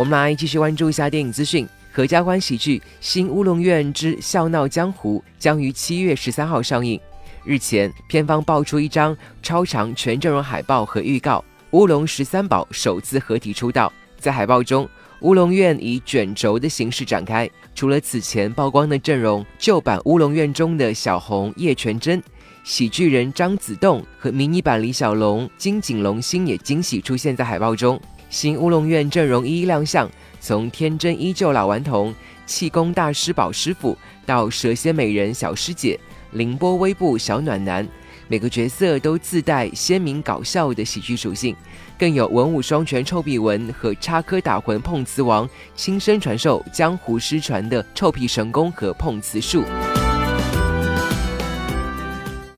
我们来继续关注一下电影资讯。合家欢喜剧《新乌龙院之笑闹江湖》将于七月十三号上映。日前，片方爆出一张超长全阵容海报和预告，乌龙十三宝首次合体出道。在海报中，乌龙院以卷轴的形式展开。除了此前曝光的阵容，旧版乌龙院中的小红叶全真、喜剧人张子栋和迷你版李小龙金井龙星也惊喜出现在海报中。新乌龙院阵容一一亮相。从天真依旧老顽童、气功大师宝师傅到蛇蝎美人小师姐、凌波微步小暖男，每个角色都自带鲜明搞笑的喜剧属性，更有文武双全臭屁文和插科打诨碰瓷王亲身传授江湖失传的臭屁神功和碰瓷术。